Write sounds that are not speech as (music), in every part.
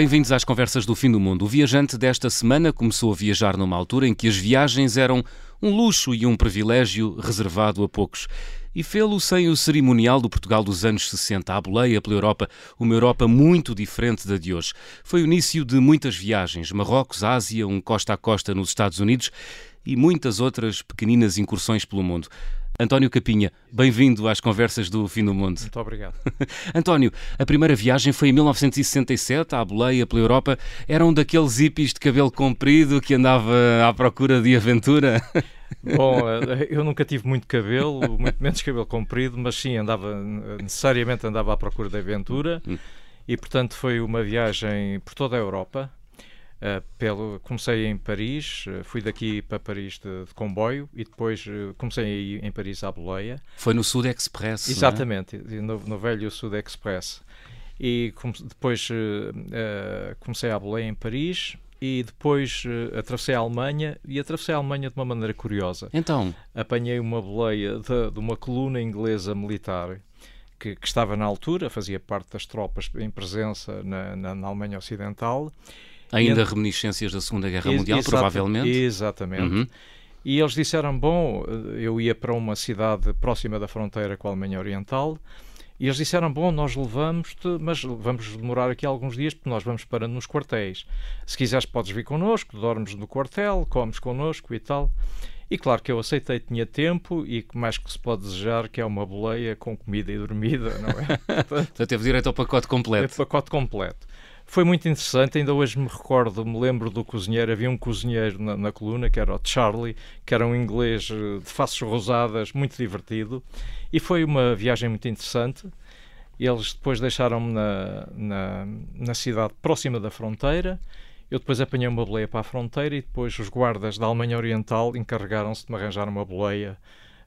Bem-vindos às conversas do fim do mundo. O viajante desta semana começou a viajar numa altura em que as viagens eram um luxo e um privilégio reservado a poucos. E fê-lo sem o cerimonial do Portugal dos anos 60, a boleia pela Europa, uma Europa muito diferente da de hoje. Foi o início de muitas viagens, Marrocos, Ásia, um costa a costa nos Estados Unidos e muitas outras pequeninas incursões pelo mundo. António Capinha, bem-vindo às conversas do Fim do Mundo. Muito obrigado. (laughs) António, a primeira viagem foi em 1967, à boleia pela Europa. Era um daqueles hippies de cabelo comprido que andava à procura de aventura? (laughs) Bom, eh, eu nunca tive muito cabelo, muito menos cabelo comprido, mas sim, andava, necessariamente andava à procura de aventura. Hum. E, portanto, foi uma viagem por toda a Europa. Uh, pelo, comecei em Paris, uh, fui daqui para Paris de, de comboio e depois uh, comecei em Paris à boleia. Foi no Sud Express? É? Exatamente, no, no, velho Sud Express. E com, depois comecei à boleia em Paris e depois atravessei a Alemanha e atravessei a Alemanha de uma maneira curiosa. Então? Apanhei uma boleia de, de uma coluna inglesa militar que, que, estava na altura, fazia parte das tropas em presença na, na, na Alemanha Ocidental Ainda reminiscências da Segunda Guerra Mundial, provavelmente. Exatamente. Uhum. E eles disseram: bom, eu ia para uma cidade próxima da fronteira com a Alemanha Oriental. E eles disseram: Bom, nós levamos-te, mas vamos demorar aqui alguns dias porque nós vamos parando nos quartéis. Se quiseres, podes vir connosco, dormes no quartel, comes connosco e tal. E claro que eu aceitei, tinha tempo e mais que se pode desejar que é uma boleia com comida e dormida, não é? (laughs) Portanto, teve direito ao pacote completo. É pacote completo. Foi muito interessante, ainda hoje me recordo, me lembro do cozinheiro, havia um cozinheiro na, na coluna, que era o Charlie, que era um inglês eh, de faces rosadas, muito divertido, e foi uma viagem muito interessante. Eles depois deixaram-me na, na, na cidade próxima da fronteira, eu depois apanhei uma boleia para a fronteira e depois os guardas da Alemanha Oriental encarregaram-se de me arranjar uma boleia.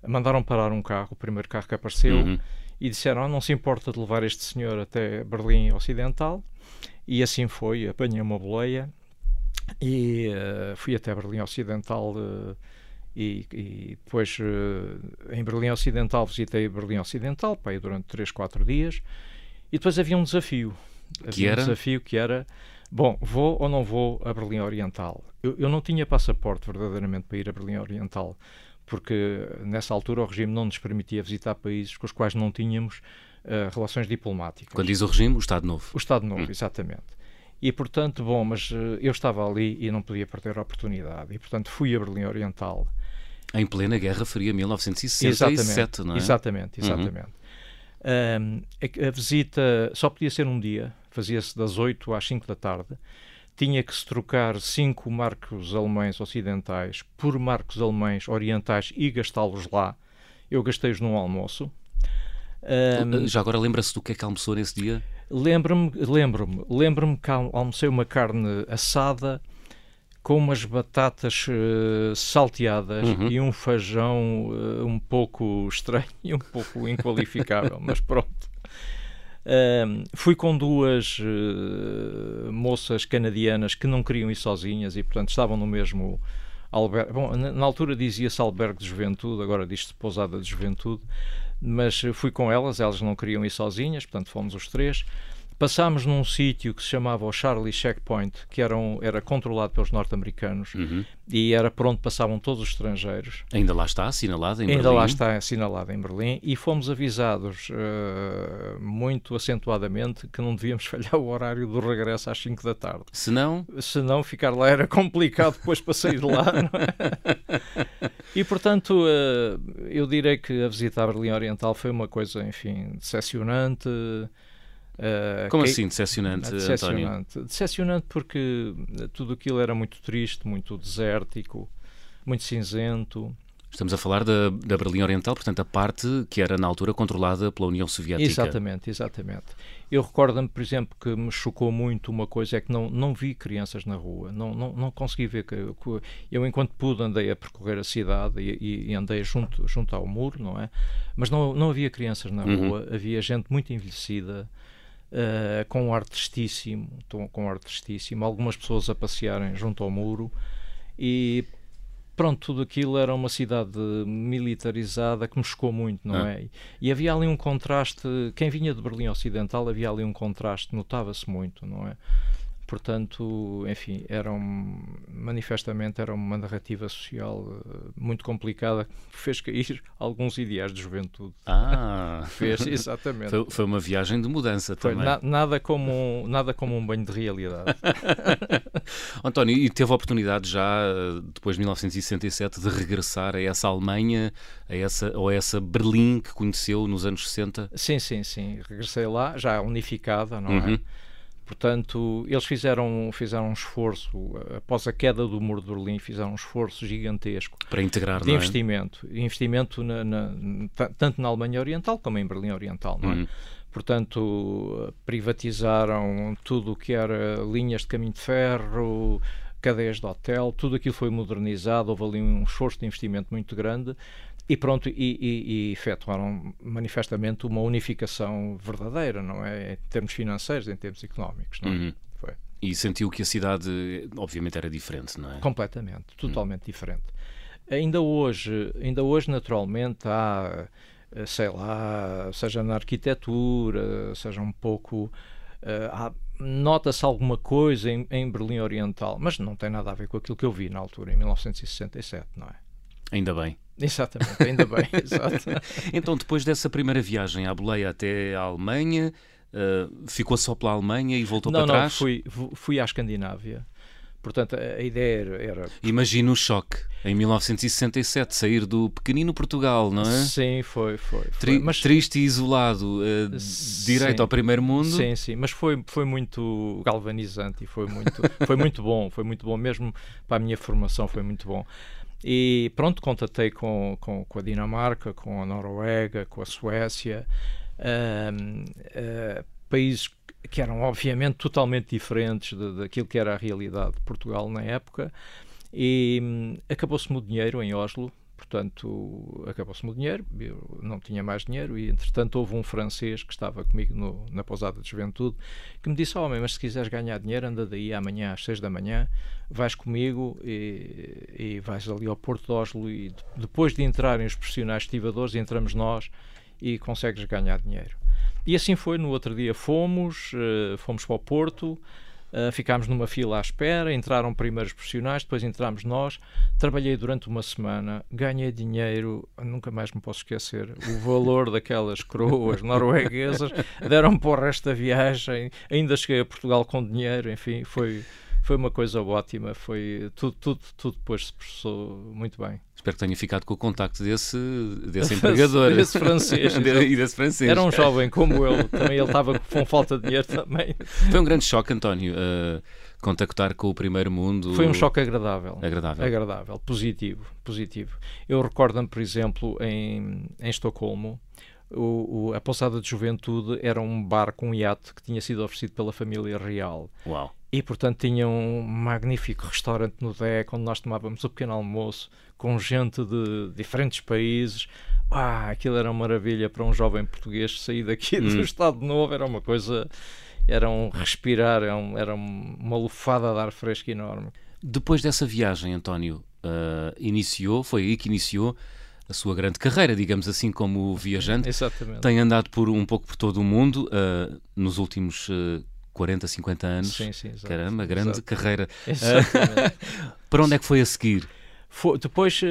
Mandaram parar um carro, o primeiro carro que apareceu, uhum. e disseram: oh, não se importa de levar este senhor até Berlim Ocidental. E assim foi, apanhei uma boleia e uh, fui até Berlim Ocidental uh, e, e, depois uh, em Berlim Ocidental visitei Berlim Ocidental pai, durante 3, 4 dias e depois havia um desafio. Havia que era? um desafio que era bom, vou ou não vou a Berlim Oriental? Eu, eu não tinha passaporte verdadeiramente para ir a Berlim Oriental porque nessa altura o regime não nos permitia visitar países com os quais não tínhamos uh, relações diplomáticas. Quando diz o regime, o Estado Novo. O Estado Novo, hum. exatamente. E, portanto, bom, mas uh, eu estava ali e não podia perder a oportunidade. E, portanto, fui a Berlim Oriental. Em plena Guerra Fria, 1967, exatamente, não é? Exatamente, uhum. exatamente. Uhum. a, a visita só podia ser um dia, fazia-se das 8 às 5 da tarde tinha que se trocar cinco marcos alemães ocidentais por marcos alemães orientais e gastá-los lá. Eu gastei-os num almoço. Um, Já agora lembra-se do que é que almoçou nesse dia? Lembro-me, lembro-me, lembro-me que almocei uma carne assada com umas batatas uh, salteadas uhum. e um feijão uh, um pouco (laughs) estranho e um pouco inqualificável, mas pronto. Uh, fui com duas uh, moças canadianas que não queriam ir sozinhas e, portanto, estavam no mesmo albergue. Bom, na, na altura dizia-se albergue de juventude, agora diz-se pousada de juventude, mas fui com elas, elas não queriam ir sozinhas, portanto, fomos os três. Passámos num sítio que se chamava o Charlie Checkpoint, que era, um, era controlado pelos norte-americanos uhum. e era por onde passavam todos os estrangeiros. Ainda lá está assinalado em Ainda Berlim? Ainda lá está assinalado em Berlim e fomos avisados uh, muito acentuadamente que não devíamos (laughs) falhar o horário do regresso às 5 da tarde. Se não? Se não, ficar lá era complicado depois para sair de lá. (laughs) E, portanto, uh, eu direi que a visita à Berlim Oriental foi uma coisa, enfim, decepcionante. Uh, Como que... assim decepcionante, decepcionante, António? Decepcionante porque tudo aquilo era muito triste, muito desértico, muito cinzento. Estamos a falar da, da Berlim Oriental, portanto, a parte que era na altura controlada pela União Soviética. Exatamente, exatamente. Eu recordo-me, por exemplo, que me chocou muito uma coisa, é que não, não vi crianças na rua, não, não, não consegui ver. Que, eu, enquanto pude, andei a percorrer a cidade e, e andei junto, junto ao muro, não é? Mas não, não havia crianças na uhum. rua, havia gente muito envelhecida, uh, com um ar tristíssimo, com um ar tristíssimo, algumas pessoas a passearem junto ao muro e pronto, tudo aquilo era uma cidade militarizada que me chocou muito, não é? é? E havia ali um contraste, quem vinha de Berlim Ocidental havia ali um contraste, notava-se muito, não é? Portanto, enfim, era um, manifestamente era uma narrativa social uh, muito complicada que fez cair alguns ideais de juventude. Ah! (laughs) fez, exatamente. Foi, foi, uma viagem de mudança foi também. Na, nada, como um, nada como um banho de realidade. (laughs) António, e teve a oportunidade já, depois de 1967, de regressar a essa Alemanha, a essa, ou a essa Berlim que conheceu nos anos 60? Sim, sim, sim. Regressei lá, já unificada, não é? uhum. é? Portanto, eles fizeram, fizeram um esforço, após a queda do muro de Berlim, fizeram um esforço gigantesco para integrar, de é? investimento. Investimento na, na, tanto na Alemanha Oriental como em Berlim Oriental, não é? Uhum. Portanto, privatizaram tudo o que era linhas de caminho de ferro, cadeias de hotel, tudo aquilo foi modernizado, houve ali um esforço de investimento muito grande e pronto, e, e, e, efetuaram manifestamente uma unificação verdadeira, não é? Em termos financeiros, em termos económicos, não é? Uhum. Foi. E sentiu que a cidade, obviamente, era diferente, não é? Completamente, totalmente uhum. diferente. Ainda hoje, ainda hoje, naturalmente, há, eh, sei lá, seja na arquitetura, seja um pouco. Uh, Nota-se alguma coisa em, em Berlim Oriental, mas não tem nada a ver com aquilo que eu vi na altura, em 1967, não é? Ainda bem. Exatamente, ainda bem. (laughs) então, depois dessa primeira viagem à boleia até a Alemanha, uh, ficou só pela Alemanha e voltou não, para não, trás? Não, fui, fui à Escandinávia. Portanto, a, ideia era. era... Imagina o choque em 1967, sair do pequenino Portugal, não é? Sim, foi. foi, foi. Tri mas... Triste e isolado, uh, direito ao primeiro mundo. Sim, sim, mas foi, foi muito galvanizante e foi muito, foi muito bom, foi muito bom, mesmo para a minha formação foi muito bom. E pronto, contatei com, com, com a Dinamarca, com a Noruega, com a Suécia, uh, uh, países que eram obviamente totalmente diferentes daquilo que era a realidade de Portugal na época. E um, acabou-se-me o dinheiro em Oslo, portanto, acabou-se-me o dinheiro, eu não tinha mais dinheiro e, entretanto, houve um francês que estava comigo no, na pousada de juventude que me disse, homem, mas se quiseres ganhar dinheiro, anda daí amanhã às seis da manhã, vais comigo e, e vais ali ao Porto de Oslo e depois de entrarem os profissionais estivadores, entramos nós e consegues ganhar dinheiro. E assim foi, no outro dia fomos, uh, fomos para o Porto, Uh, ficámos numa fila à espera, entraram primeiros profissionais, depois entramos nós. Trabalhei durante uma semana, ganhei dinheiro, nunca mais me posso esquecer, o valor daquelas coroas norueguesas, deram-me para o resto da viagem, ainda cheguei a Portugal com dinheiro, enfim, foi, foi uma coisa ótima, foi tudo, tudo, tudo depois se processou muito bem. Espero que tenha ficado com o contacto desse, desse (laughs) empregador. desse francês. (laughs) e desse francês. Era um jovem como eu, também ele estava com falta de dinheiro também. Foi um grande choque, António, uh, contactar com o primeiro mundo. Foi um choque agradável. Agradável. Agradável, positivo, positivo. Eu recordo-me, por exemplo, em, em Estocolmo, o, o, a pousada de juventude era um barco, um iate que tinha sido oferecido pela família real. Uau. E, portanto, tinha um magnífico restaurante no deck onde nós tomávamos o pequeno almoço com gente de diferentes países. Ah, aquilo era uma maravilha para um jovem português sair daqui hum. do Estado Novo, era uma coisa, era um respirar, era, um, era uma lufada de ar fresco enorme. Depois dessa viagem, António, uh, iniciou, foi aí que iniciou a sua grande carreira, digamos assim, como viajante. Exatamente. Tem andado por um pouco por todo o mundo uh, nos últimos uh, 40, 50 anos. Sim, sim, exato, Caramba, grande exato. carreira. (laughs) Exatamente. (laughs) para onde é que foi a seguir? Foi, depois, uh,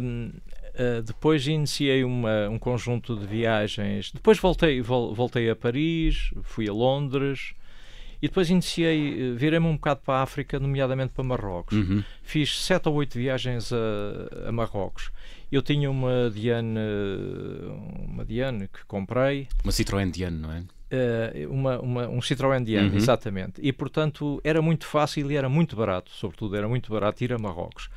uh, depois iniciei uma, um conjunto de viagens. Depois voltei, vol, voltei a Paris, fui a Londres. E depois iniciei, virei-me um bocado para a África, nomeadamente para Marrocos. Uhum. Fiz sete ou oito viagens a, a Marrocos. Eu tinha uma Diane, uma Diane que comprei. Uma Citroën Diane, não é? Uh, uma, uma, um Citroën Diane, uhum. exatamente. E, portanto, era muito fácil e era muito barato, sobretudo, era muito barato ir a Marrocos.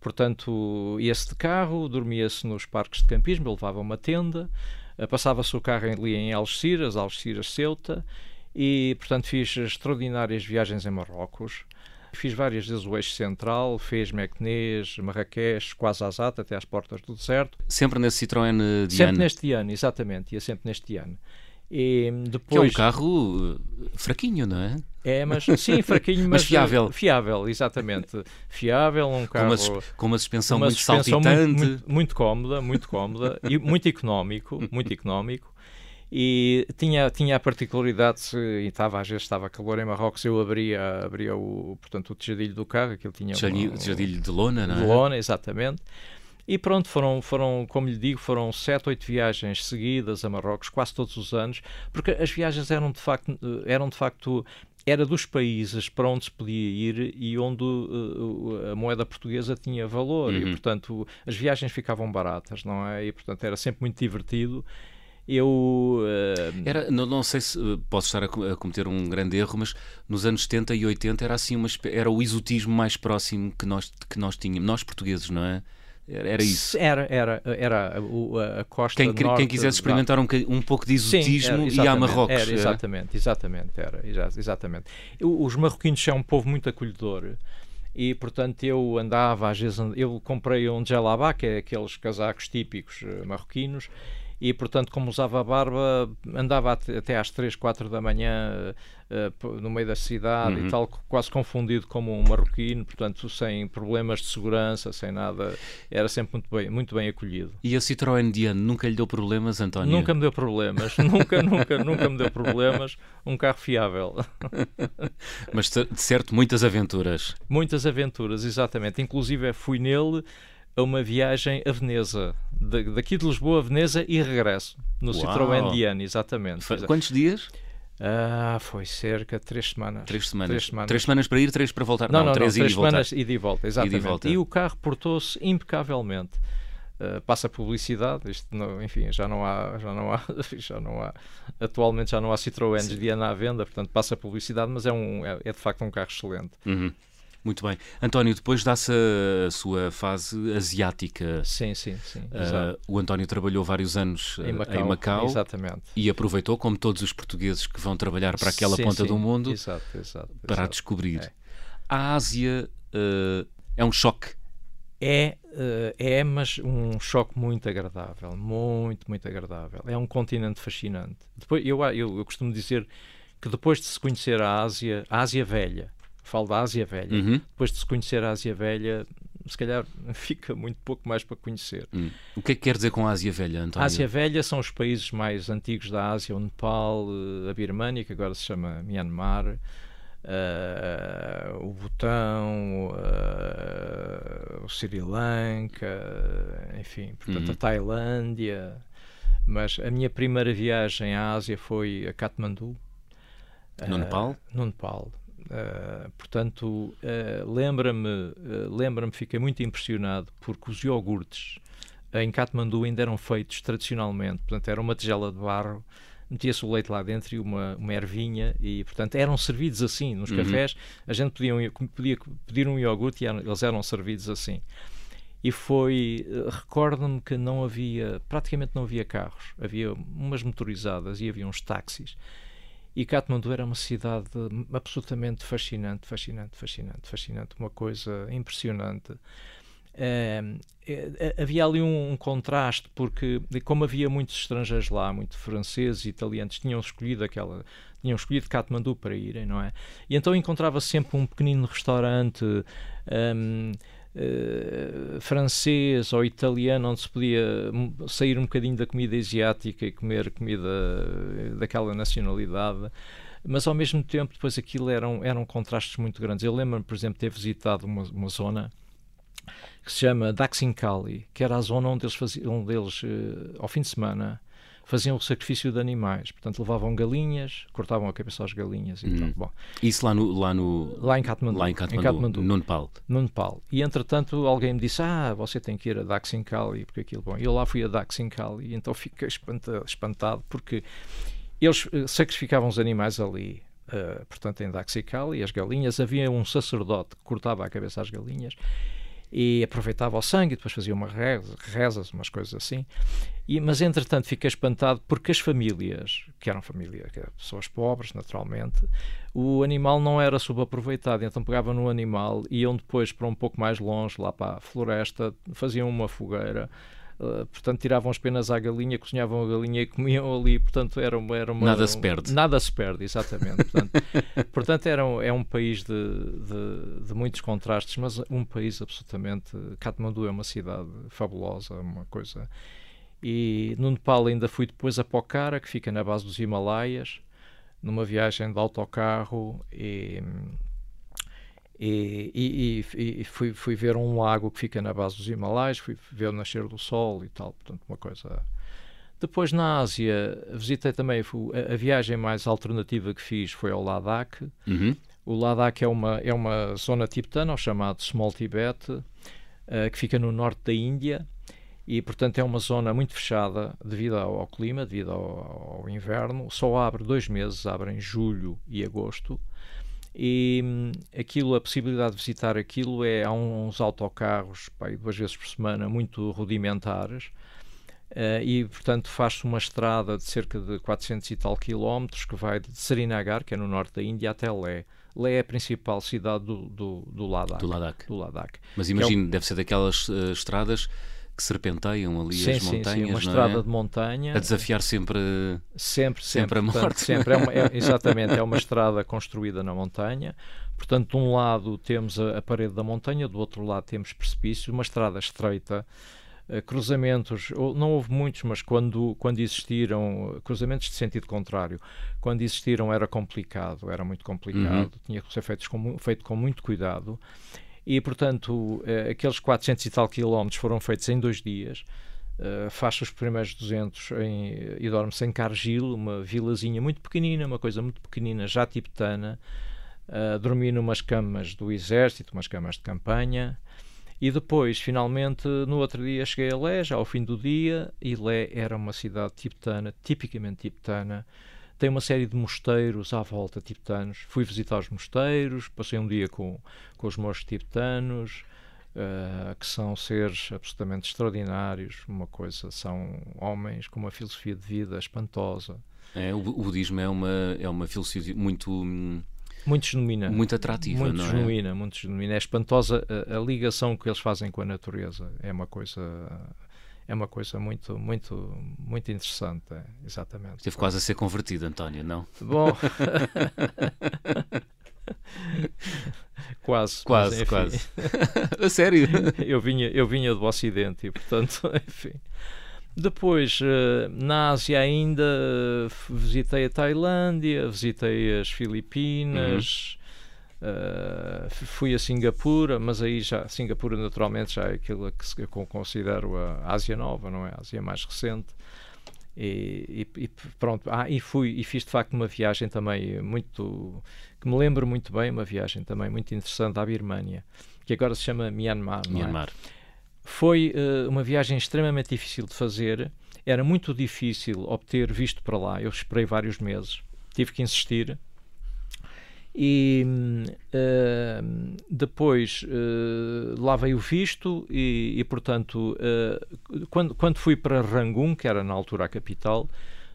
Portanto, ia-se de carro, dormia-se nos parques de campismo, levava uma tenda, uh, passava-se o carro ali em Algeciras, Algeciras Ceuta, e, portanto, fiz extraordinárias viagens em Marrocos. Fiz várias vezes o eixo central, fez Meknès, Marrakech, quase Azat, até às portas do deserto. Sempre nesse Citroën Diane? Sempre neste ano, exatamente, ia sempre neste ano. E depois... Que é um carro uh, fraquinho, não é? É, mas sim, (laughs) fraquinho, mas, mas fiável. Fiável, exatamente. Fiável, um carro. Com uma, com uma suspensão uma muito suspensão saltitante. Muito, muito, muito, cómoda, muito cómoda e muito económico, muito económico. E tinha, tinha a particularidade, e estava, às vezes estava calor em Marrocos, eu abria, abria o, portanto, o tejadilho do carro, aquilo tinha... Tejadilho, um, tejadilho de lona, não é? De lona, exatamente. E pronto, foram, foram, como lhe digo, foram sete, oito viagens seguidas a Marrocos, quase todos os anos, porque as viagens eram de facto, eram de facto era dos países para onde se podia ir e onde uh, a moeda portuguesa tinha valor uhum. e portanto as viagens ficavam baratas não é e portanto era sempre muito divertido eu uh... era não, não sei se posso estar a, cometer um grande erro mas nos anos 70 e 80 era assim uma era o exotismo mais próximo que nós que nós tínhamos nós portugueses não é era isso? Era, era, era a, a costa quem, norte... Quem quisesse experimentar um, um pouco de exotismo Sim, era, ia a Marrocos. Era, exatamente, exatamente, era, exatamente. Os marroquinos são um povo muito acolhedor e portanto eu andava às vezes eu comprei um gelabá que é aqueles casacos típicos eh, marroquinos e portanto como usava a barba andava até às 3, 4 da manhã uh, no meio da cidade uhum. e tal, quase confundido como um marroquino, portanto sem problemas de segurança, sem nada, era sempre muito bem, muito bem acolhido. E a Citroën Diane nunca lhe deu problemas, António? Nunca me deu problemas, (laughs) nunca, nunca, nunca me deu problemas, um carro fiável. (laughs) Mas de certo muitas aventuras. Muitas aventuras, exatamente, inclusive fui nele a uma viagem a Veneza, daqui de Lisboa a Veneza e regresso, no Uau. Citroën Diane, exatamente. Quantos dias? Ah, foi cerca de três semanas. Três semanas. Três semanas, três semanas para ir, três para voltar. Não, não, não três, não, três semanas e de volta, exatamente. E, volta. e o carro portou-se impecavelmente. Uh, passa publicidade, isto não, enfim, já não há, já não há, (laughs) já não há, atualmente já não há Citroën de Diana à venda, portanto passa publicidade, mas é, um, é, é de facto um carro excelente. Uhum. Muito bem. António, depois dá-se a sua fase asiática. Sim, sim, sim. Uh, o António trabalhou vários anos em Macau, em Macau, exatamente. e aproveitou, como todos os portugueses que vão trabalhar para aquela sim, ponta sim. do mundo, exato, exato, para exato. descobrir. É. A Ásia uh, é um choque. É, uh, é, mas um choque muito agradável, muito, muito agradável. É um continente fascinante. Depois, eu, eu, eu costumo dizer que depois de se conhecer a Ásia, a Ásia velha, falo da Ásia Velha. Uhum. Depois de se conhecer a Ásia Velha, se calhar (laughs) fica muito pouco mais para conhecer. Hum. O que é que quer dizer com a Ásia Velha, António? A Ásia Velha são os países mais antigos da Ásia, o Nepal, eh, a Birmânia, que agora se chama Myanmar, uh, o Butão, uh, o Sri Lanka, enfim, portanto uhum. a Tailândia. Mas a minha primeira viagem à Ásia foi a Katmandu. No uh, Nepal? No Nepal. Uh, portanto, uh, lembra-me, uh, lembra-me, fiquei muito impressionado porque os iogurtes em Katmandu ainda eram feitos tradicionalmente, portanto, era uma tigela de barro, metia-se o leite lá dentro e uma, uma ervinha, e portanto eram servidos assim nos uhum. cafés. A gente podia, podia pedir um iogurte e eles eram servidos assim. E foi, recordo-me que não havia, praticamente não havia carros, havia umas motorizadas e havia uns táxis e Katmandu era uma cidade absolutamente fascinante, fascinante, fascinante, fascinante, uma coisa impressionante. É, é, havia ali um, um, contraste porque como havia muitos estrangeiros lá, muito franceses e italianos tinham escolhido aquela tinham escolhido Katmandu para irem, não é? E então encontrava sempre um pequenino restaurante um, uh, francês ou italiano onde se podia sair um bocadinho da comida asiática e comer comida daquela nacionalidade mas ao mesmo tempo depois aquilo eram, eram contrastes muito grandes. Eu lembro-me, por exemplo, ter visitado uma, uma zona que se chama Daxincali, que era a zona onde eles faziam, onde eles, uh, ao fim de semana, faziam o sacrifício de animais. Portanto, levavam galinhas, cortavam a cabeça às galinhas e hum. tal. Bom, Isso lá no, lá no... Lá em Katmandu. Lá em Katmandu, em Katmandu, no Nepal. No Nepal. E, entretanto, alguém me disse, ah, você tem que ir a Daxincali, porque aquilo... Bom, eu lá fui a Daxincali e então fiquei espantado, espantado porque eles eh, sacrificavam os animais ali. Uh, portanto, em Daxincali, as galinhas, havia um sacerdote que cortava a cabeça às galinhas e aproveitava o sangue, depois fazia uma reza, rezas, umas coisas assim. E, mas entretanto fiquei espantado porque as famílias, que eram famílias, que eram pessoas pobres, naturalmente, o animal não era subaproveitado, então pegavam no animal, iam depois para um pouco mais longe, lá para a floresta, faziam uma fogueira Uh, portanto, tiravam as penas à galinha, cozinhavam a galinha e comiam ali, portanto, era uma. Era uma nada se perde. nada se perde, exatamente. Portanto, (laughs) portanto era um, é um país de, de, de, muitos contrastes, mas um país absolutamente. Katmandu é uma cidade fabulosa, uma coisa. E no Nepal ainda fui depois a Pokhara, que fica na base dos Himalaias, numa viagem de autocarro e, e, e, e, fui, fui ver um lago que fica na base dos Himalaias, fui ver o nascer do sol e tal, portanto uma coisa... Depois na Ásia visitei também a, a viagem mais alternativa que fiz foi ao Ladakh. Uhum. O Ladakh é uma, é uma zona tibetana, chamado Small Tibet, uh, que fica no norte da Índia e, portanto, é uma zona muito fechada devido ao, ao clima, devido ao, ao, inverno. Só abre dois meses, abre em julho e agosto. E hum, aquilo, a possibilidade de visitar aquilo é há uns autocarros, pá, duas vezes por semana, muito rudimentares. Uh, e, portanto, faz-se uma estrada de cerca de 400 e tal quilómetros que vai de Srinagar, que é no norte da Índia, até Lé. Lé é a principal cidade do, do, do Ladakh. Do Ladakh. Do Ladakh. Mas imagino, é deve ser daquelas uh, estradas que serpenteiam ali sim, as montanhas. Sim, uma estrada é? de montanha. A desafiar sempre, sempre, sempre, sempre a morte. Portanto, sempre. É uma, é, (laughs) exatamente, é uma estrada construída na montanha. Portanto, de um lado temos a, a, parede da montanha, do outro lado temos precipício, uma estrada estreita. Uh, cruzamentos, não houve muitos, mas quando, quando existiram, cruzamentos de sentido contrário, quando existiram era complicado, era muito complicado, uhum. tinha que ser feito com, feito com muito cuidado e, portanto, eh, aqueles 400 e tal quilómetros foram feitos em dois dias. Uh, faz os primeiros 200 em, e dorme-se em Cargil, uma vilazinha muito pequenina, uma coisa muito pequenina, já tibetana. Uh, dormi numas camas do exército, umas camas de campanha. E depois, finalmente, no outro dia cheguei a Lé, já ao fim do dia, e Lé era uma cidade tibetana, tipicamente tibetana, tem uma série de mosteiros à volta tibetanos. Fui visitar os mosteiros, passei um dia com, com os monges tibetanos, uh, que são seres absolutamente extraordinários. Uma coisa, são homens com uma filosofia de vida espantosa. É, o, o budismo é uma, é uma filosofia muito. Muito genuína. Muito atrativa, muito não é? genuína, Muito genuína. É espantosa a, a ligação que eles fazem com a natureza. É uma coisa é uma coisa muito, muito, muito interessante, é, exatamente. Esteve quase a ser convertido, António, não? Bom. quase. (laughs) Quase, mas, quase. (laughs) a sério? (laughs) eu, vinha, eu vinha do Ocidente e, portanto, enfim. Depois, eh, na Ásia ainda, visitei a Tailândia, visitei as Filipinas, uhum. Uh, fui a Singapura, mas aí já Singapura naturalmente já é aquilo que eu considero a Ásia Nova, não é? A Ásia mais recente. E, e, e, pronto, ah, e fui e fiz de facto uma viagem também muito que me lembro muito bem, uma viagem também muito interessante à Birmânia, que agora se chama Myanmar. É? Myanmar. É? Foi uh, uma viagem extremamente difícil de fazer, era muito difícil obter visto para lá. Eu esperei vários meses, tive que insistir e uh, depois uh, lá veio o visto e, e portanto, uh, quando, quando fui para Rangoon, que era na altura a capital,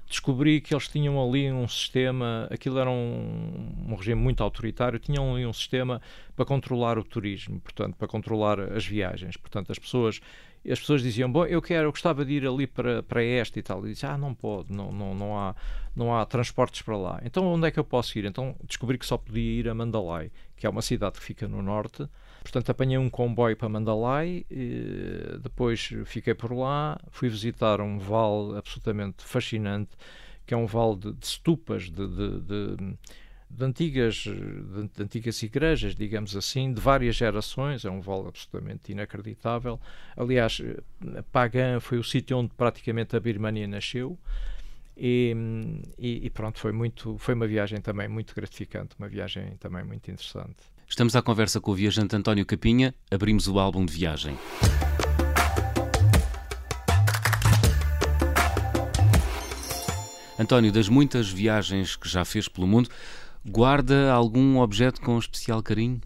descobri que eles tinham ali um sistema, aquilo era um, um, regime muito autoritário, tinham ali um sistema para controlar o turismo, portanto, para controlar as viagens. Portanto, as pessoas as pessoas diziam, bom, eu quero, eu gostava de ir ali para, para este e tal. E disse, ah, não pode, não, não, não, há, não há transportes para lá. Então onde é que eu posso ir? Então descobri que só podia ir a Mandalay, que é uma cidade que fica no norte. Portanto, apanhei um comboio para Mandalay, depois fiquei por lá, fui visitar um vale absolutamente fascinante, que é um vale de, de estupas, de, de, de de antigas, de, antigas igrejas, digamos assim, de várias gerações, é um vale absolutamente inacreditável. Aliás, Pagan foi o sítio onde praticamente a Birmania nasceu. E, e, e, pronto, foi, muito, foi uma viagem também muito gratificante, uma viagem também muito interessante. Estamos à conversa com o viajante António Capinha, abrimos o álbum de viagem. António, das muitas viagens que já fez pelo mundo, Guarda algum objeto com especial carinho?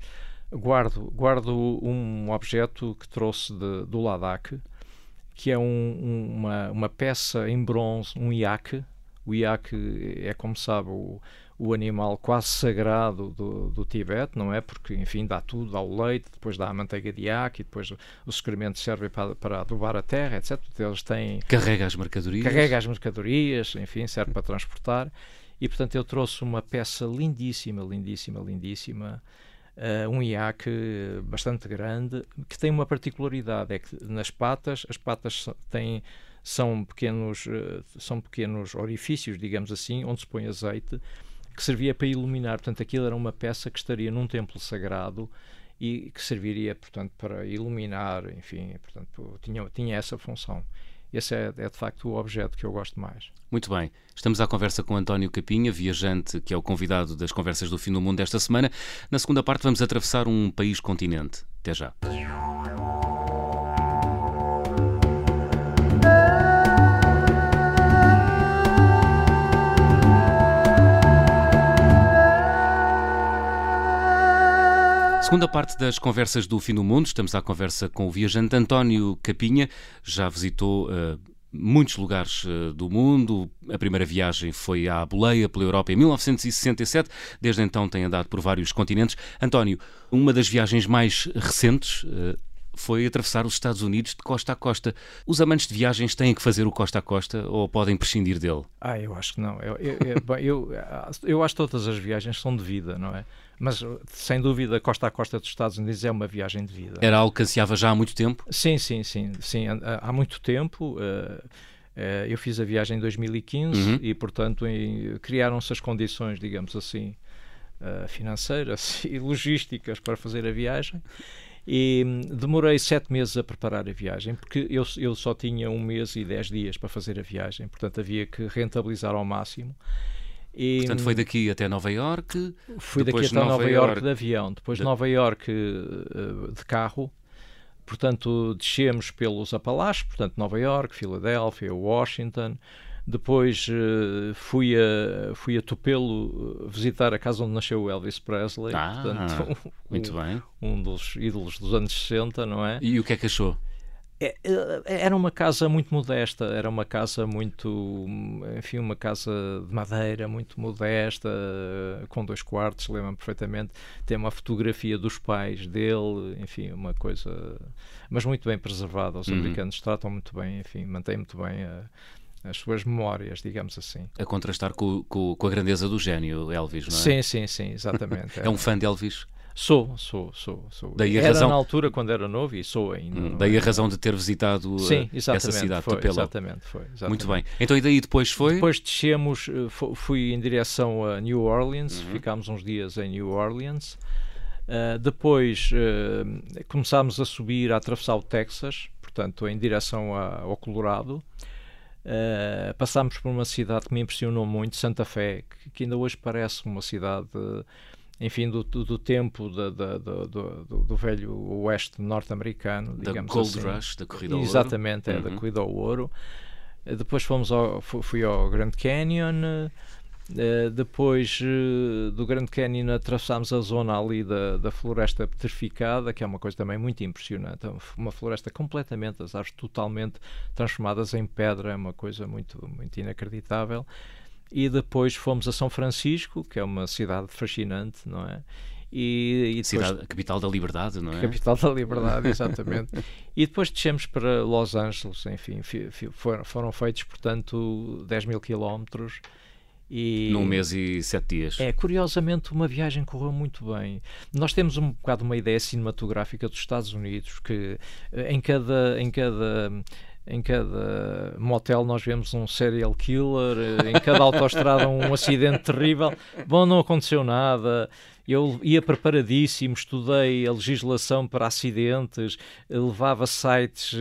Guardo, guardo um objeto que trouxe de, do Ladakh, que é um, um, uma, uma peça em bronze, um iaque. O iaque é, como sabe, o, o animal quase sagrado do, do Tibete, não é? Porque, enfim, dá tudo, dá o leite, depois dá a manteiga de iaque, depois os excrementos servem para, para adubar a terra, etc. Eles têm... Carrega as mercadorias. Carrega as mercadorias, enfim, serve para transportar. E portanto eu trouxe uma peça lindíssima, lindíssima, lindíssima, uh, um iaque bastante grande, que tem uma particularidade, é que nas patas, as patas têm são pequenos, são pequenos orifícios, digamos assim, onde se põe azeite, que servia para iluminar. Portanto, aquilo era uma peça que estaria num templo sagrado e que serviria, portanto, para iluminar, enfim, portanto, tinha, tinha essa função. Esse é, é, de facto o objeto que eu gosto mais. Muito bem. Estamos à conversa com António Capinha, viajante que é o convidado das conversas do Fim do Mundo desta semana. Na segunda parte vamos atravessar um país-continente. Até já. Segunda parte das conversas do Fim do Mundo, estamos à conversa com o viajante António Capinha, já visitou uh, muitos lugares uh, do mundo. A primeira viagem foi à boleia pela Europa em 1967, desde então tem andado por vários continentes. António, uma das viagens mais recentes uh, foi atravessar os Estados Unidos de costa a costa. Os amantes de viagens têm que fazer o costa a costa ou podem prescindir dele? Ah, eu acho que não. Eu, eu, eu, (laughs) eu, eu acho que todas as viagens são de vida, não é? Mas, sem dúvida, costa a costa dos Estados Unidos é uma viagem de vida. Era algo que ansiava já há muito tempo? Sim, sim, sim. sim há, há muito tempo. Uh, uh, eu fiz a viagem em 2015 uhum. e, portanto, criaram-se as condições, digamos assim, uh, financeiras (laughs) e logísticas para fazer a viagem. E hum, demorei sete meses a preparar a viagem, porque eu, eu só tinha um mês e dez dias para fazer a viagem, portanto havia que rentabilizar ao máximo. E, Portanto, foi daqui até Nova York. Fui daqui até Nova, Nova York de avião, depois de... Nova York uh, de carro. Portanto, descemos pelos Apalaches, portanto, Nova York, Filadélfia, Washington. Depois uh, fui, a, fui a Tupelo eh, visitar a casa onde nasceu o Elvis Presley. Ah, portanto, (laughs) um, muito bem. Um dos ídolos dos anos 60, não é? E o que é que achou? É, é, era uma casa muito modesta, era uma casa muito, enfim, uma casa de madeira muito modesta, com dois quartos, lembro-me perfeitamente. Tem uma fotografia dos pais dele, enfim, uma coisa, mas muito bem preservada. Os uhum. americanos tratam muito bem, enfim, mantêm muito bem a, as suas memórias, digamos assim. A contrastar com, com, com, a grandeza do gênio Elvis, não é? Sim, sim, sim, exatamente. (laughs) é um fã de Elvis? Sou, sou, sou. sou. Daí a era razão... na altura quando era novo e sou ainda. Hum, daí a razão de ter visitado uh, Sim, essa cidade, foi, Tupelo. Exatamente, foi. Exatamente. Muito bem. Então e daí depois foi? Depois descemos, uh, fui em direção a New Orleans, uhum. ficámos uns dias em New Orleans. Uh, depois uh, começámos a subir, a atravessar o Texas, portanto em direção a, ao Colorado. Uh, passámos por uma cidade que me impressionou muito, Santa Fé, que, que ainda hoje parece uma cidade enfim, do, do, do tempo da, da, do, do, do, velho oeste norte-americano, digamos Gold assim. Rush, da corrida ao Exatamente, ouro. é, uhum. da corrida ao ouro. Eh, depois fomos ao, fui ao Grand Canyon, Uh, depois uh, do Grand Canyon atravessámos a zona ali da, da floresta petrificada, que é uma coisa também muito impressionante. É uma floresta completamente, as árvores totalmente transformadas em pedra, é uma coisa muito, muito inacreditável e depois fomos a São Francisco, que é uma cidade fascinante, não é? E, e depois, cidade, capital da liberdade, não é? Capital da liberdade, (laughs) exatamente. e depois descemos para Los Angeles, enfim, foram, foram feitos, portanto, 10 mil quilómetros. E, Num mês e sete dias. É, curiosamente, uma viagem correu muito bem. Nós temos um bocado uma ideia cinematográfica dos Estados Unidos, que eh, em cada, em cada em cada motel nós vemos um serial killer, eh, em cada autoestrada um acidente terrível. Bom, não aconteceu nada. Eu ia preparadíssimo, estudei a legislação para acidentes, levava sites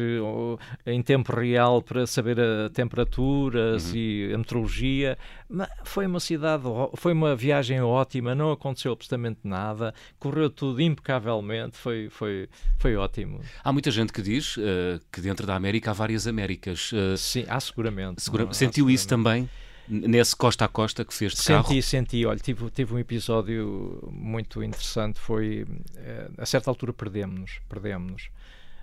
eh, em tempo real para saber a temperaturas uhum. e a meteorologia. Mas foi uma cidade, foi uma viagem ótima, não aconteceu absolutamente nada, correu tudo impecavelmente, foi, foi, foi ótimo. Há muita gente que diz uh, que dentro da América há várias Américas. Uh, Sim, há seguramente. Segura... Não, Sentiu há seguramente. isso também? Nesse costa a costa que fez de senti, carro? Senti, senti. Olha, tive, tive um episódio muito interessante. Foi, uh, a certa altura perdemos-nos. Perdemos-nos.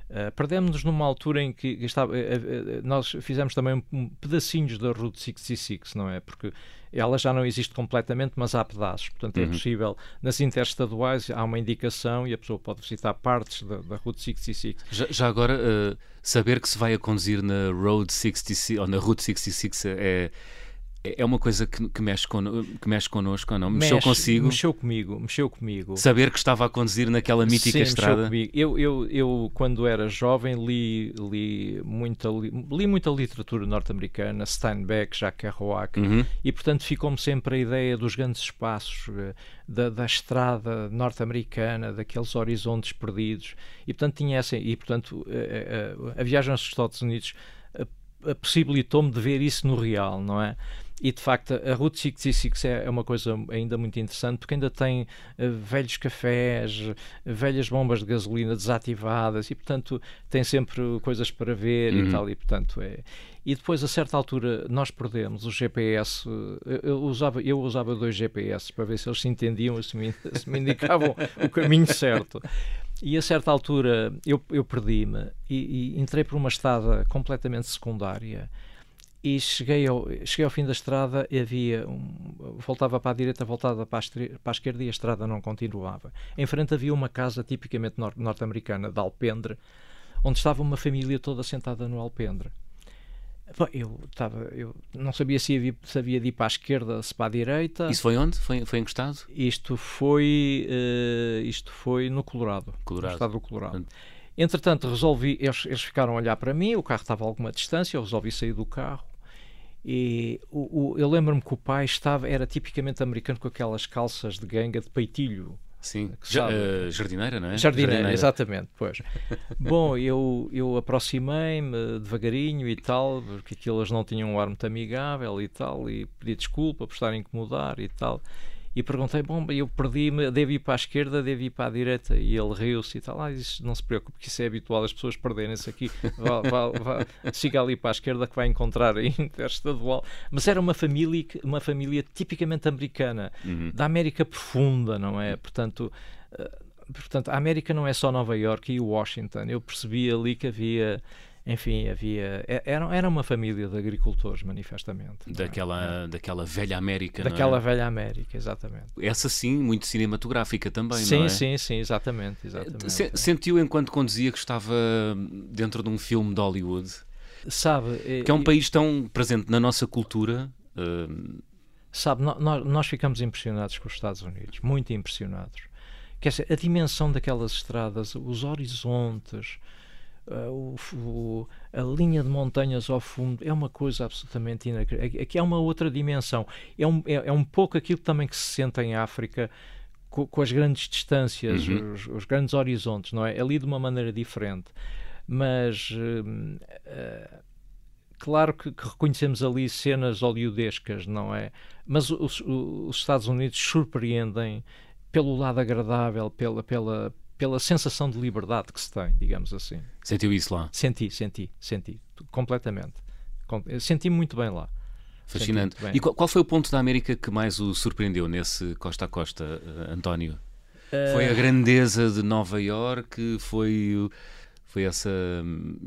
Uh, perdemos-nos numa altura em que estava, uh, uh, nós fizemos também um, pedacinhos da Route 66, não é? Porque ela já não existe completamente, mas há pedaços. Portanto, é uhum. é possível, nas interestaduais, há uma indicação e a pessoa pode visitar partes da, da Route 66. Já, já agora, saber que se vai a conduzir na Road 66 ou na Route 66 é É, é uma coisa que, que, mexe, con, que mexe connosco ou não? Mexeu mexe, consigo? Mexeu comigo, mexeu comigo. Saber que estava a conduzir naquela mítica Sim, estrada? Mexeu comigo. Eu, eu, eu, quando era jovem, li, li, muita, li, li muita literatura norte-americana, Steinbeck, Jacques Kerouac, uhum. e portanto ficou-me sempre a ideia dos grandes espaços, eh, da, da estrada norte-americana, daqueles horizontes perdidos, e portanto tinha essa, e portanto a, eh, a, eh, a viagem aos Estados Unidos possibilitou-me de ver isso no real, não é? E de facto, a Route 66 é, é uma coisa ainda muito interessante porque ainda tem uh, velhos cafés, velhas bombas de gasolina desativadas e, portanto, tem sempre coisas para ver uhum. e tal. E, portanto, é. E depois, a certa altura, nós perdemos o GPS. Eh, eu usava, eu usava dois GPS para ver se eles se entendiam, se me, (laughs) se me indicavam o caminho certo. E a certa altura eu, eu perdi-me e, e, entrei por uma estrada completamente secundária e cheguei ao, cheguei ao fim da estrada e havia um, voltava para a direita, voltava para a, para a, esquerda e a estrada não continuava. Em frente havia uma casa tipicamente nor norte-americana de alpendre, onde estava uma família toda sentada no alpendre. Bom, eu, estava, eu não sabia se havia, se havia de ir para a esquerda, se para a direita. Isso foi onde? Foi, foi encostado? Isto foi, uh, isto foi no Colorado, Colorado. no estado do Colorado. Entretanto, resolvi, eles, eles ficaram a olhar para mim, o carro estava a alguma distância, eu resolvi sair do carro e o, o, eu lembro-me que o pai estava, era tipicamente americano com aquelas calças de ganga de peitilho. Sim, uh, jardineira, não é? Jardineira, jardineira. exatamente, pois. (laughs) Bom, eu, eu aproximei-me devagarinho e tal, porque aquilo eles não tinham um ar muito amigável e tal, e pedi desculpa por estar a incomodar e tal e perguntei, bom, eu perdi-me, devo ir para a esquerda, devo ir para a direita, e ele riu-se e tal, ah, isso, não se preocupe, que isso é habitual, as pessoas perderem-se aqui, vá, vá, vá, siga ali para a esquerda que vai encontrar a interestadual, mas era uma família, uma família tipicamente americana, uhum. da América profunda, não é? Portanto, uh, portanto, a América não é só Nova York e Washington, eu percebi ali que havia enfim, havia. É, era, era uma família de agricultores, manifestamente. É? Daquela, é? daquela velha América. Daquela é? velha América, exatamente. Essa sim, muito cinematográfica também, sim, não é? Sim, sim, exatamente. exatamente Se, sentiu enquanto conduzia que estava dentro de um filme de Hollywood? Sabe. Que é um país tão presente na nossa cultura. Uh... Sabe, nós, nós ficamos impressionados com os Estados Unidos, muito impressionados. Quer dizer, a dimensão daquelas estradas, os horizontes, Uh, o, a linha de montanhas ao fundo é uma coisa absolutamente inacreditável. Aqui é uma outra dimensão. É um, é, é, um pouco aquilo também que se sente em África com, com as grandes distâncias, uhum. os, os, grandes horizontes, não é? Ali de uma maneira diferente. Mas. Uh, uh, claro que, que, reconhecemos ali cenas hollywoodescas, não é? Mas os, os Estados Unidos surpreendem pelo lado agradável, pela, pela, pela sensação de liberdade que se tem, digamos assim. Sentiu isso lá? Senti, senti, senti, completamente. Senti muito bem lá. Fascinante. Bem. E qual, qual, foi o ponto da América que mais o surpreendeu nesse costa a costa, uh, António? Uh... Foi a grandeza de Nova York? Foi foi essa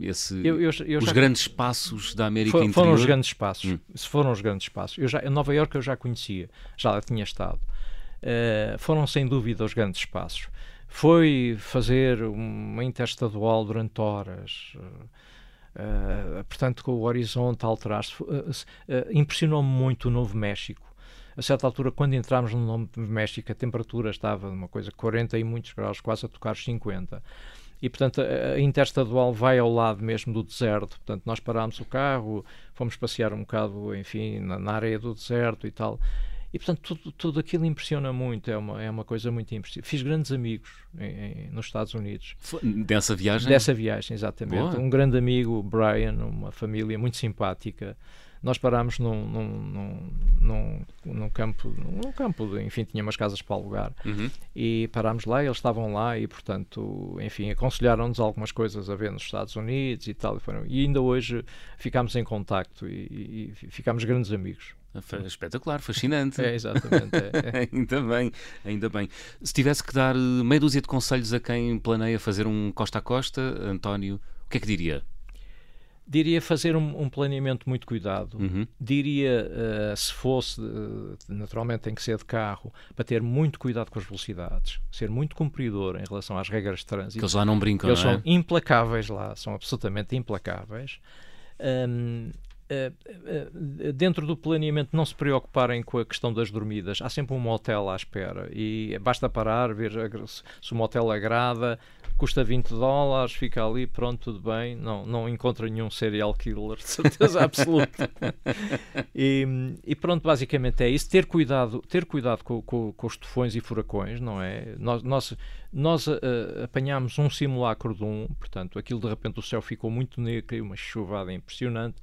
esse eu, eu, eu os já... grandes espaços da América For, interior foram os grandes espaços hum. foram os grandes espaços eu já em Nova York eu já conhecia já lá tinha estado uh, foram sem dúvida os grandes espaços foi fazer uma interestadual durante horas. Uh, portanto, com o horizonte a alterar-se. Uh, uh, Impressionou-me muito o Novo México. A certa altura, quando entramos no Novo México, a temperatura estava uma coisa 40 e muitos graus, quase a tocar os 50. E, portanto, a interestadual vai ao lado mesmo do deserto. Portanto, nós parámos o carro, fomos passear um bocado, enfim, na, na areia do deserto e tal. E, portanto, tudo, tudo aquilo impressiona muito, é uma, é uma coisa muito impressionante. Fiz grandes amigos em, em, nos Estados Unidos. Dessa viagem? Dessa viagem, exatamente. Boa. Um grande amigo, Brian, uma família muito simpática. Nós parámos num, num, num, num, campo, num campo, enfim, tinha umas casas para alugar. Uhum. E parámos lá, eles estavam lá e, portanto, enfim, aconselharam-nos algumas coisas a ver nos Estados Unidos e tal. E, foram, e ainda hoje ficámos em contacto e, e ficámos grandes amigos. Espetacular, fascinante. É, exatamente. É, é. (laughs) ainda bem, ainda bem. Se tivesse que dar eh, meia dúzia de conselhos a quem planeia fazer um costa a costa, António, o que é que diria? Diria fazer um, um planeamento muito cuidado. Uhum. Diria, uh, se fosse, uh, naturalmente tem que ser de carro, para ter muito cuidado com as velocidades, ser muito cumpridor em relação às regras de trânsito. Que eles lá não brincam, Eles não é? são implacáveis lá, são absolutamente implacáveis. Um, dentro do planeamento não se preocuparem com a questão das dormidas. Há sempre um motel à espera e basta parar, ver se o motel agrada, custa 20 dólares, fica ali, pronto, tudo bem. Não, não encontra nenhum serial killer, de certeza absoluta. (laughs) e, e, pronto, basicamente é isso. Ter cuidado, ter cuidado com, com, com os tufões e furacões, não é? Nós, nós, nós uh, apanhámos um simulacro de um, portanto, aquilo de repente o céu ficou muito negro e uma chuvada impressionante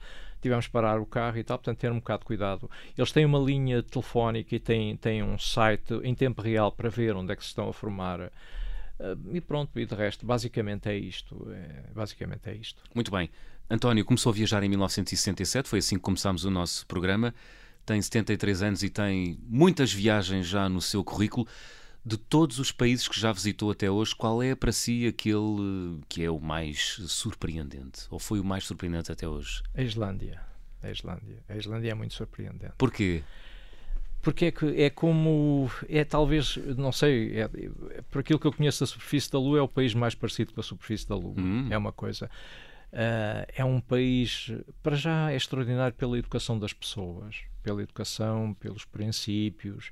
tivemos que parar o carro e tal, portanto ter um bocado de cuidado. Eles têm uma linha telefónica e têm, têm um site em tempo real para ver onde é que se estão a formar. Uh, e pronto, e de resto, basicamente é isto. É, basicamente é isto. Muito bem. António começou a viajar em 1967, foi assim que começámos o nosso programa. Tem 73 anos e tem muitas viagens já no seu currículo de todos os países que já visitou até hoje, qual é para si aquele que é o mais surpreendente? Ou foi o mais surpreendente até hoje? A Islândia. A Islândia. A Islândia é muito surpreendente. Porquê? Porque é, que, é como. É talvez, não sei, é, por aquilo que eu conheço da superfície da Lua, é o país mais parecido com a superfície da Lua. Hum. É uma coisa. Uh, é um país, para já, é extraordinário pela educação das pessoas, pela educação, pelos princípios.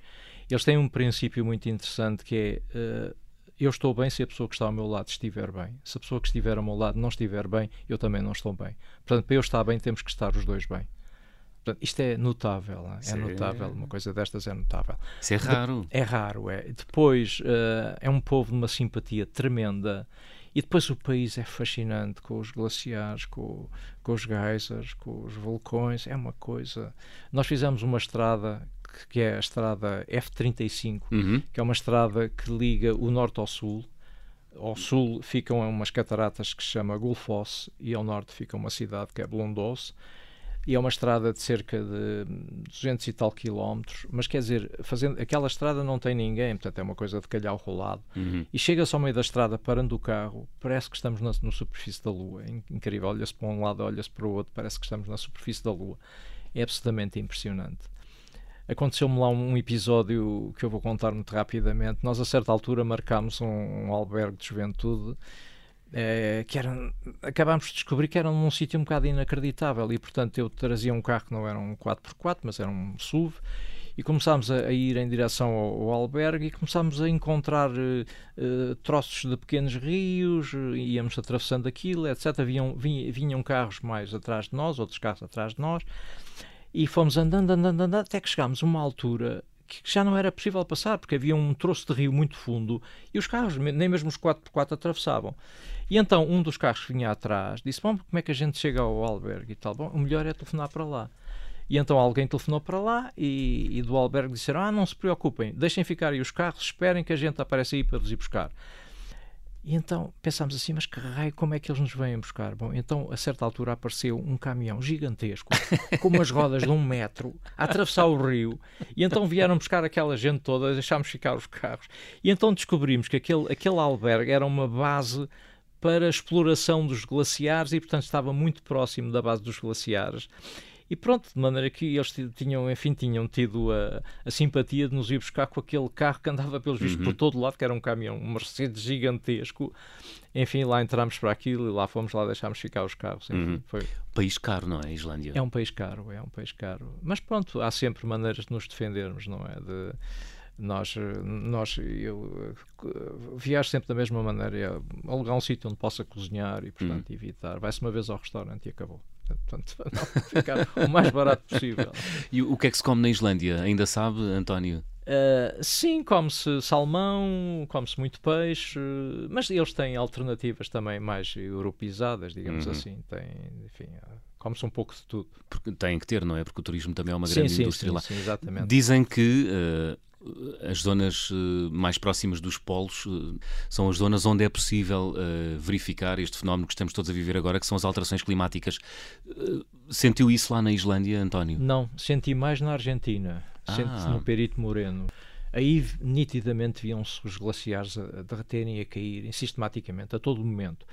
Eles têm um princípio muito interessante que é uh, eu estou bem se a pessoa que está ao meu lado estiver bem. Se a pessoa que estiver ao meu lado não estiver bem, eu também não estou bem. Portanto, para eu estar bem, temos que estar os dois bem. Portanto, isto é notável, é Sim. notável, uma coisa destas é notável. Isso é raro. É raro, é. Depois, uh, é um povo de uma simpatia tremenda e depois o país é fascinante com os glaciares, com, com os geysers, com os vulcões, é uma coisa. Nós fizemos uma estrada que é a estrada F35, uhum. que é uma estrada que liga o norte ao sul. Ao sul ficam umas cataratas que se chama Gulfoss e ao norte fica uma cidade que é Blondos e é uma estrada de cerca de 200 e tal quilómetros, mas quer dizer, fazendo, aquela estrada não tem ninguém, portanto é uma coisa de calhau rolado. Uhum. E chega-se ao meio da estrada, parando o carro, parece que estamos na, na superfície da Lua. É incrível, olha-se para um lado, olha-se para o outro, parece que estamos na superfície da Lua. É absolutamente impressionante aconteceu-me lá um episódio que eu vou contar muito rapidamente. Nós, a certa altura, marcámos um, um albergue de juventude é, que era, acabámos de descobrir que era num sítio um bocado inacreditável e, portanto, eu trazia um carro que não era um 4x4, mas era um SUV e começámos a, a ir em direção ao, ao, albergue e começámos a encontrar uh, troços de pequenos rios, íamos atravessando aquilo, etc. Vinham, vinham, vinham carros mais atrás de nós, outros carros atrás de nós, e fomos andando, andando, andando, até que chegámos a uma altura que já não era possível passar, porque havia um troço de rio muito fundo e os carros, nem mesmo os 4x4, atravessavam. E então um dos carros que vinha atrás disse: Bom, como é que a gente chega ao albergue e tal? Bom, o melhor é telefonar para lá. E então alguém telefonou para lá e, e do albergue disseram: Ah, não se preocupem, deixem ficar aí os carros, esperem que a gente apareça aí para vos ir buscar. E então pensámos assim, mas que raio, como é que eles nos vêm buscar? Bom, então a certa altura apareceu um caminhão gigantesco, com umas (laughs) rodas de um metro, a atravessar o rio, e então vieram buscar aquela gente toda, deixámos ficar os carros. E então descobrimos que aquele, aquele albergue era uma base para a exploração dos glaciares e, portanto, estava muito próximo da base dos glaciares. E pronto, de maneira que eles tinham, enfim, tinham tido a, a simpatia de nos ir buscar com aquele carro que andava pelos vistos uhum. por todo lado, que era um caminhão, um Mercedes gigantesco. Enfim, lá entramos para aquilo e lá fomos, lá deixámos ficar os carros. Enfim, uhum. foi... País caro, não é, a Islândia? É um país caro, é um país caro. Mas pronto, há sempre maneiras de nos defendermos, não é? De nós, nós eu viajo sempre da mesma maneira, é alugar um sítio onde possa cozinhar e, portanto, uhum. evitar. Vai-se uma vez ao restaurante e acabou. Portanto, (laughs) não, ficar o mais barato possível. E o que é que se come na Islândia? Ainda sabe, António? Uh, sim, come-se salmão, come-se muito peixe, mas eles têm alternativas também mais europeizadas, digamos uhum. assim. Tem, enfim, come-se um pouco de tudo. Porque tem que ter, não é? Porque o turismo também é uma grande sim, indústria sim, lá. Sim, exatamente. Dizem que uh, as zonas uh, mais próximas dos polos uh, são as zonas onde é possível uh, verificar este fenómeno que estamos todos a viver agora, que são as alterações climáticas. sentiu isso lá na Islândia, António? Não, senti mais na Argentina, ah. senti no Perito Moreno. Aí nitidamente viam-se os glaciares a derreterem e a caírem sistematicamente, a todo momento.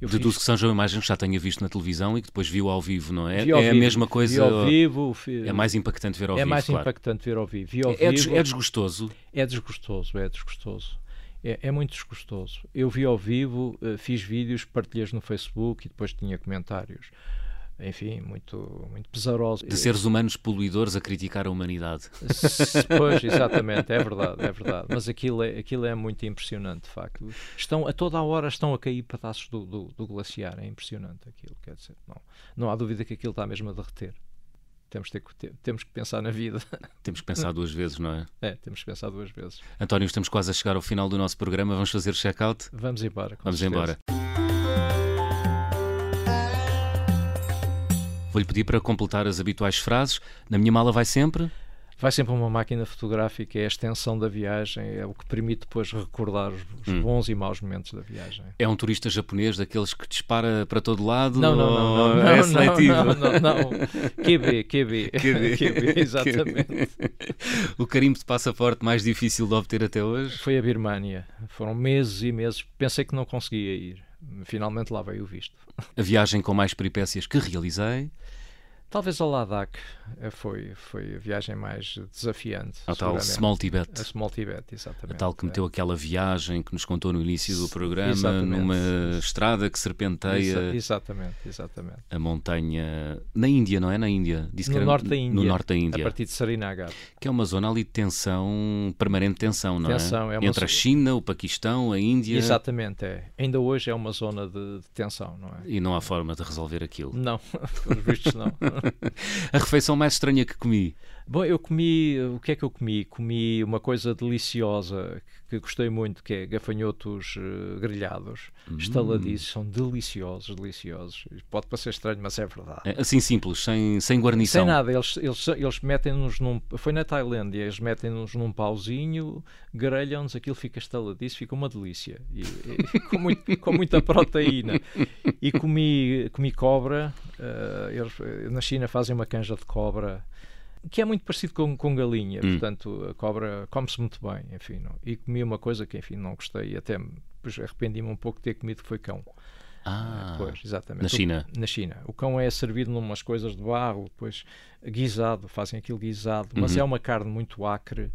Eu Deduzo fiz... que sejam imagens que já tenha visto na televisão e que depois viu ao vivo, não é? é a mesma coisa. Vi ao vivo. É mais impactante ver ao é vivo. É mais claro. impactante ver ao vivo. Vi ao é, vivo. é desgostoso? É desgostoso, é desgostoso. É, é, muito desgostoso. Eu vi ao vivo, uh, fiz vídeos, partilhas no Facebook e depois tinha comentários. Enfim, muito, muito pesarosos. De seres humanos poluidores a criticar a humanidade. (laughs) Pois, exatamente, é verdade, é verdade. Mas aquilo é, aquilo é muito impressionante, de facto. Estão, a toda a hora estão a cair pedaços do, do, do glaciar, é impressionante aquilo, quer dizer, não, não há dúvida que aquilo está mesmo a derreter. Temos, ter, temos que pensar na vida. (laughs) Temos que pensar duas vezes, não é? É, temos que pensar duas vezes. António, estamos quase a chegar ao final do nosso programa. Vamos fazer check-out? Vamos embora. Vamos certeza. embora. Vou-lhe pedir para completar as habituais frases. Na minha mala vai sempre. Vai sempre uma máquina fotográfica, é a extensão da viagem, é o que permite depois recordar os, hum. bons e maus momentos da viagem. É um turista japonês daqueles que dispara para todo lado? Não, não, não. não, (laughs) é não seletivo? Não, não, não. QB, QB. QB. (laughs) QB exatamente. (laughs) o carimbo de passaporte mais difícil de obter até hoje? Foi a Birmânia. Foram meses e meses. Pensei que não conseguia ir. Finalmente lá veio o visto. A viagem com mais peripécias que realizei? Talvez ao Ladakh foi, foi a viagem mais desafiante. A tal Small Tibet. A Small Tibet, exatamente. A tal que meteu é. aquela viagem que nos contou no início do programa, exatamente. numa estrada que serpenteia. Exa exatamente, exatamente. A montanha. Na Índia, não é? Na Índia. Disse no, que era... norte da Índia, no norte da Índia. A partir de Sarinagar. Que é uma zona ali de tensão, permanente tensão, não tensão, é? é Entre a China, o Paquistão, a Índia. Exatamente, é. Ainda hoje é uma zona de, de tensão, não é? E não há forma de resolver aquilo. Não, (laughs) pelos vistos não. (laughs) a refeição mais estranha que comi? Bom, eu comi. O que é que eu comi? Comi uma coisa deliciosa que, gostei muito, que é gafanhotos uh, grelhados. Hum. Estaladiços, são deliciosos, deliciosos. Pode parecer estranho, mas é verdade. É assim simples, sem, sem guarnição. Sem nada, eles, eles, eles metem-nos num. Foi na Tailândia, eles metem-nos num pauzinho, grelham-nos, aquilo fica estaladiço, fica uma delícia. E, e (laughs) com, muito, com muita proteína. E comi, comi cobra. Uh, eles, na China fazem uma canja de cobra que é muito parecido com, com galinha, hum. portanto a cobra come-se muito bem, enfim, não. e comi uma coisa que enfim não gostei, até arrependi-me um pouco de ter comido que foi cão. Ah, pois, exatamente. Na China. O, na China. O cão é servido numas coisas de barro, depois guisado, fazem aquilo guisado, mas uhum. é uma carne muito acre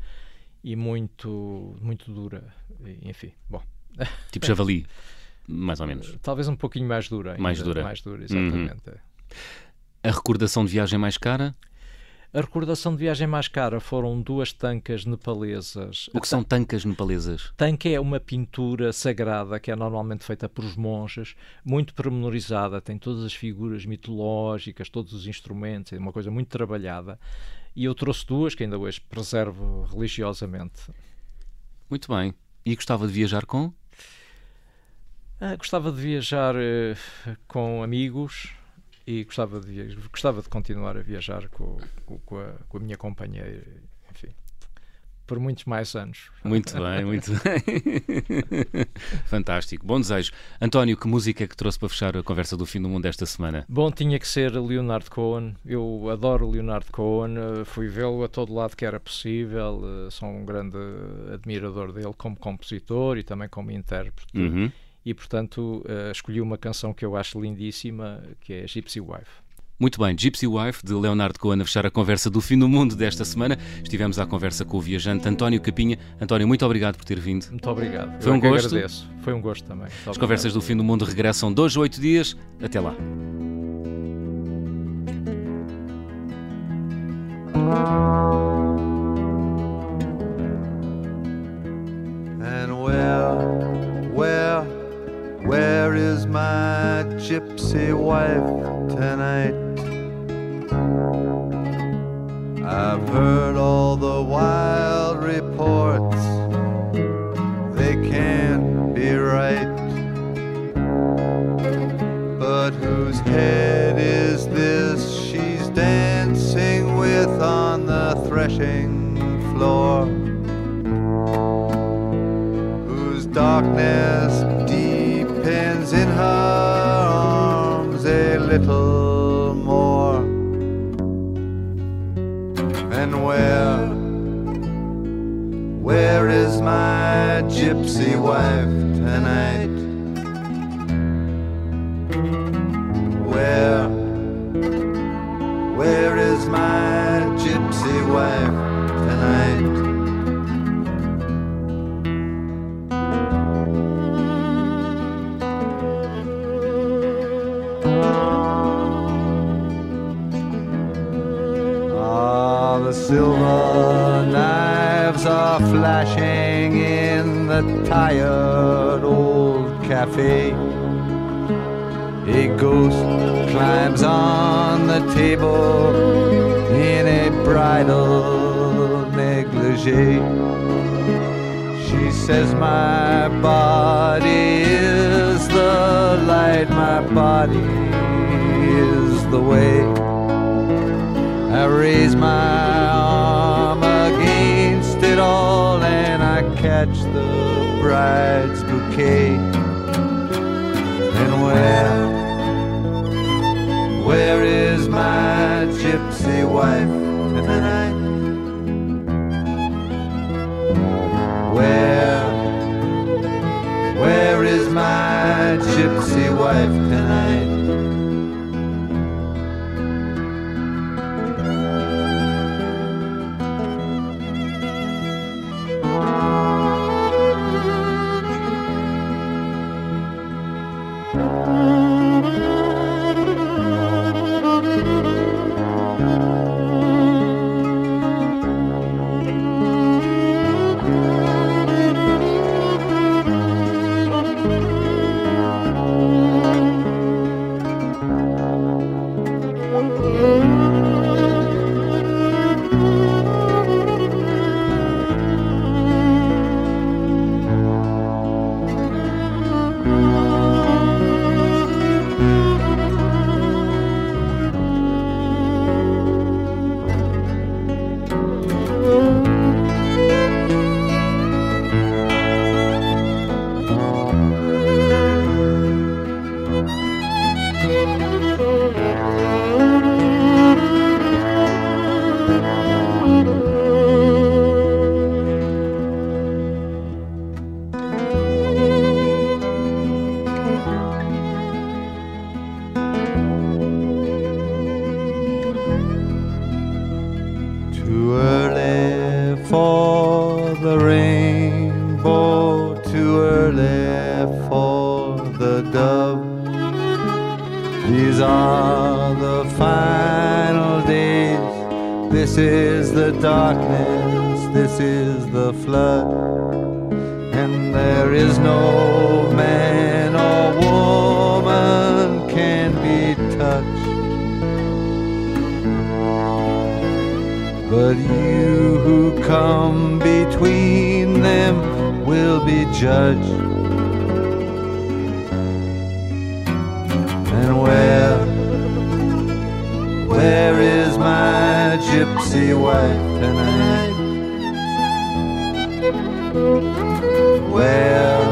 e muito, muito dura. E, enfim, bom. (laughs) Tipo javali, mais ou menos. Talvez um pouquinho mais dura. Ainda, mais dura. Mais dura, exatamente. Uhum. A recordação de viagem mais cara? A recordação de viagem mais cara foram duas tancas nepalesas. O que são tancas nepalesas? Tanca é uma pintura sagrada que é normalmente feita por os monges, muito pormenorizada, tem todas as figuras mitológicas, todos os instrumentos, é uma coisa muito trabalhada. E eu trouxe duas que ainda hoje preservo religiosamente. Muito bem. E gostava de viajar com? Ah, gostava de viajar uh, com amigos, e gostava de, gostava de continuar a viajar com, com, a, com a minha companheira, enfim, por muitos mais anos. Muito (laughs) bem, muito bem. (laughs) Fantástico. Bom desejo. António, que música é que trouxe para fechar a conversa do fim do mundo esta semana? Bom, tinha que ser Leonard Cohen. Eu adoro Leonard Cohen. Fui vê-lo a todo lado que era possível. Sou um grande admirador dele como compositor e também como intérprete. Uhum e, portanto, uh, escolhi uma canção que eu acho lindíssima, que é Gypsy Wife. Muito bem, Gypsy Wife, de Leonardo Cohen, a fechar a conversa do fim do mundo desta semana. Estivemos à conversa com o viajante António Capinha. António, muito obrigado por ter vindo. Muito obrigado. Foi eu um gosto. Agradeço. Foi um gosto também. Muito As obrigado. conversas do fim do mundo regressam dois a oito dias. Até lá. And is my gypsy wife tonight? I've heard all the wild reports, they can't be right. But whose head gypsy wife tonight. Where, where is my gypsy wife tonight? Ah, the silver knives are flashing in the tired old cafe. A ghost climbs on the table in a bridal negligee. She says, My body is the light, my body is the way. I raise my bride's bouquet. And where, where is my gypsy wife tonight? (laughs) there is no man or woman can be touched. But you who come between them will be judged. And where, where is my gypsy wife? Where,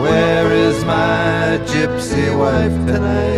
where is my gypsy wife tonight?